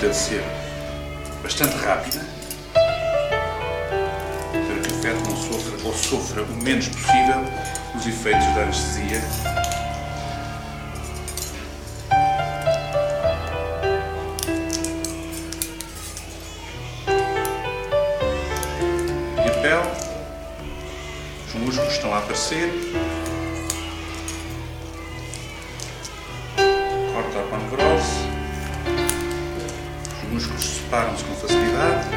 necessita de ser bastante rápida para que o feto não sofra ou sofra o menos possível os efeitos da anestesia. E a pele, os músculos estão a aparecer. Corta a. Os músculos separam-se com facilidade.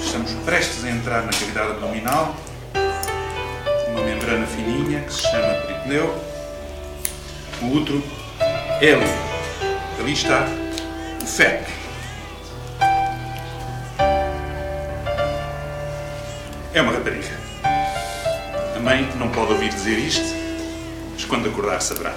Estamos prestes a entrar na cavidade abdominal. Uma membrana fininha que se chama peritoneu. O útero é ali. Ali está o feto. É uma rapariga. A mãe não pode ouvir dizer isto, mas quando acordar saberá.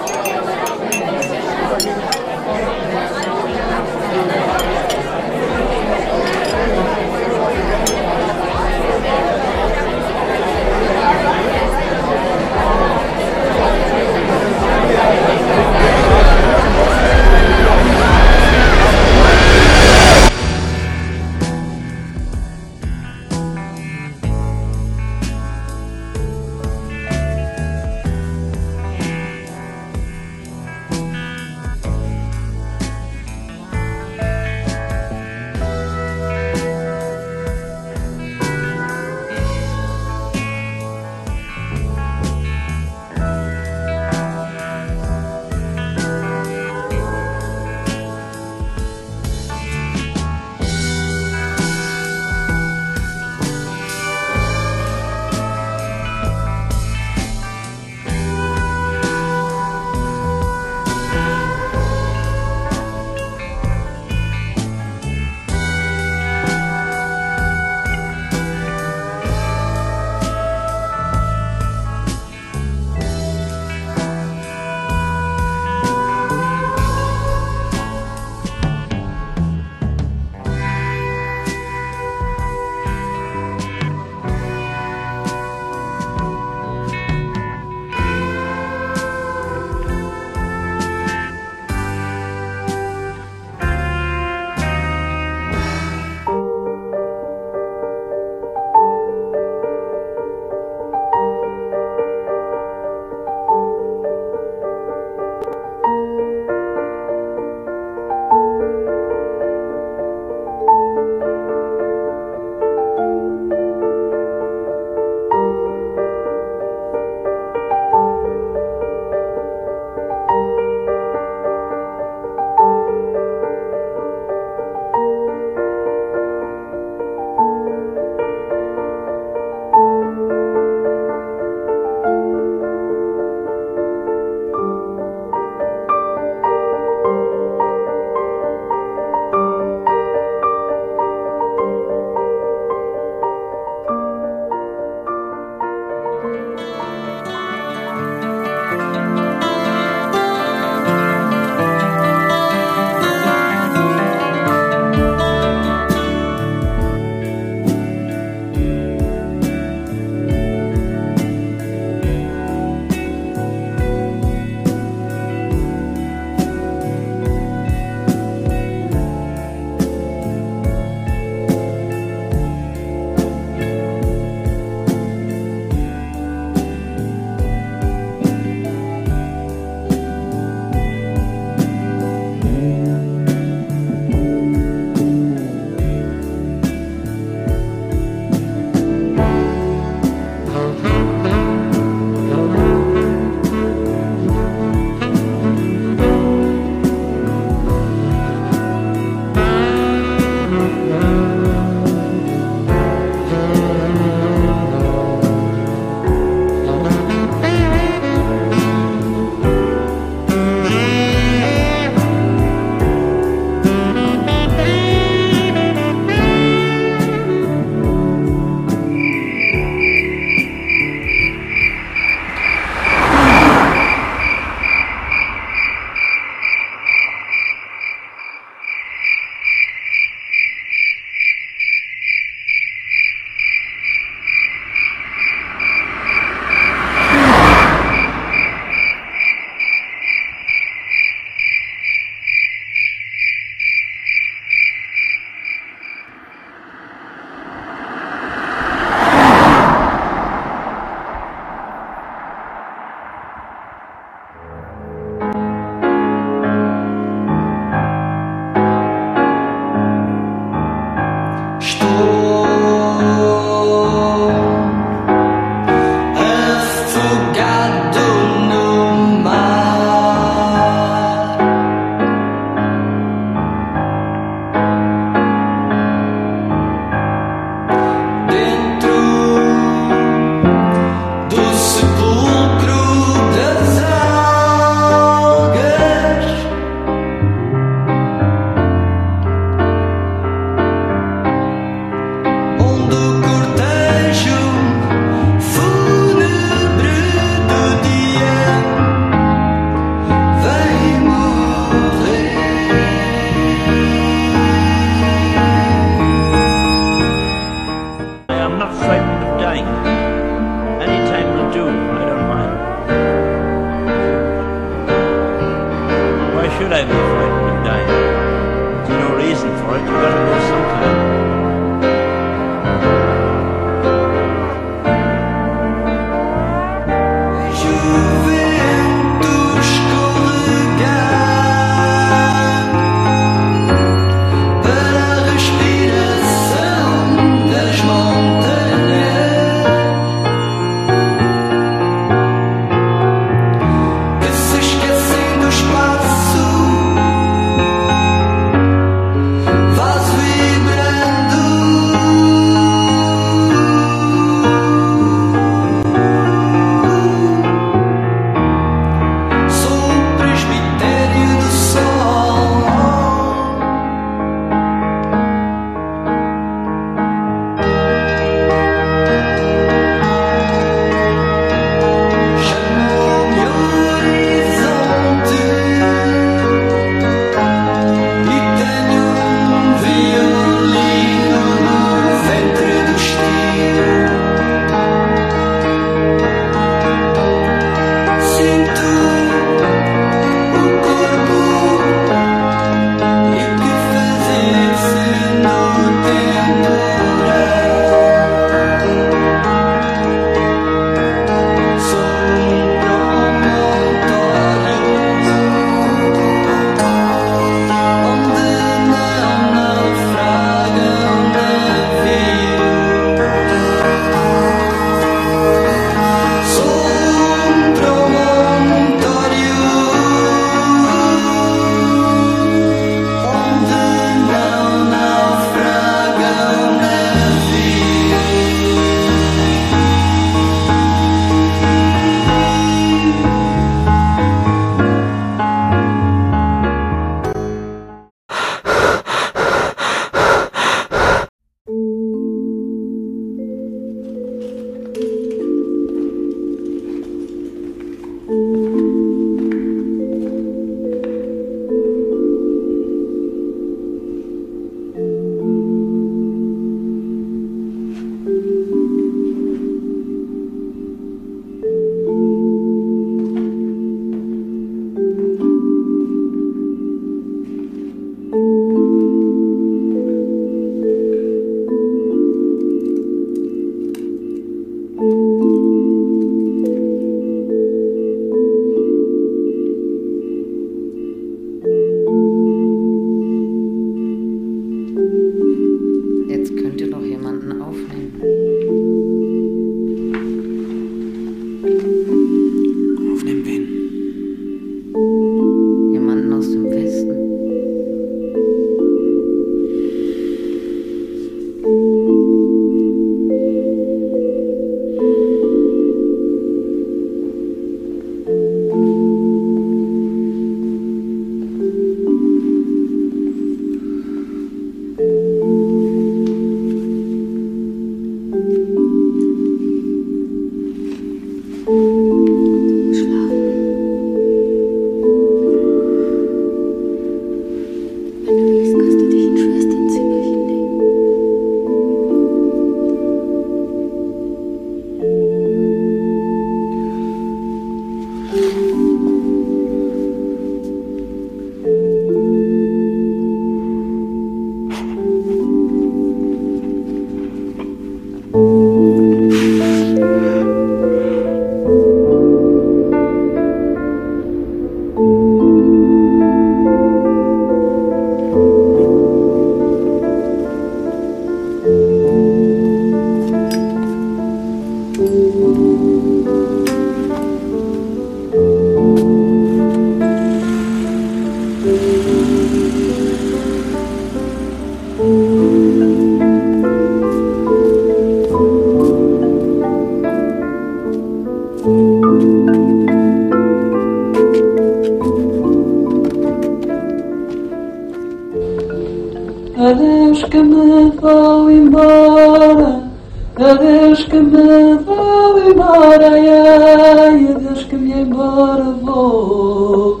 Me vou embora, ai, adeus que me embora vou,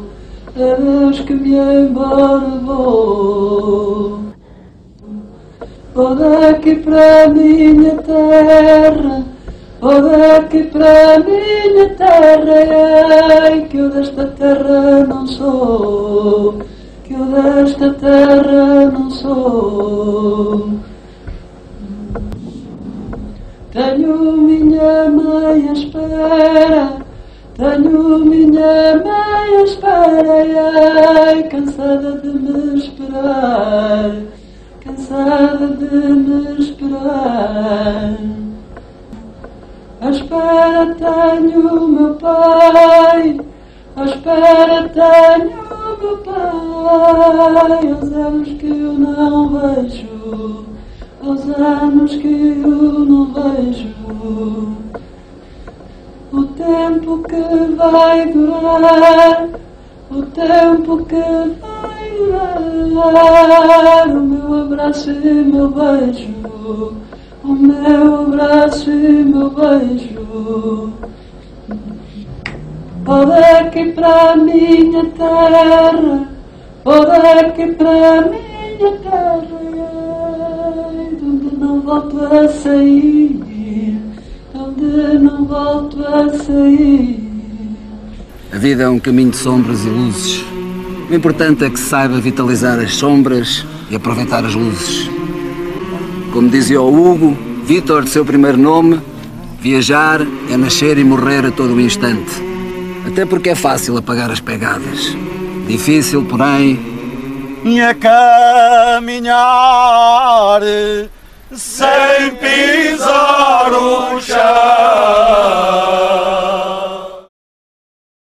adeus que me embora vou. Vou daqui para minha terra, vou daqui para minha terra, ai, que eu desta terra não sou, que eu desta terra não sou. Tenho minha mãe à espera, tenho minha mãe à espera, ai, cansada de me esperar, cansada de me esperar. À espera tenho meu pai, à espera tenho meu pai, aos anos que eu não vejo, aos anos que eu não vejo. O tempo que vai durar, o tempo que vai durar, o meu abraço e meu beijo, o meu abraço e meu beijo. Vou daqui para minha terra, vou daqui para minha terra, volto a sair, de onde não volto a sair. A vida é um caminho de sombras e luzes. O importante é que se saiba vitalizar as sombras e aproveitar as luzes. Como dizia o Hugo, Vítor, de seu primeiro nome, viajar é nascer e morrer a todo o instante. Até porque é fácil apagar as pegadas. Difícil, porém, e a caminhar sen pizarro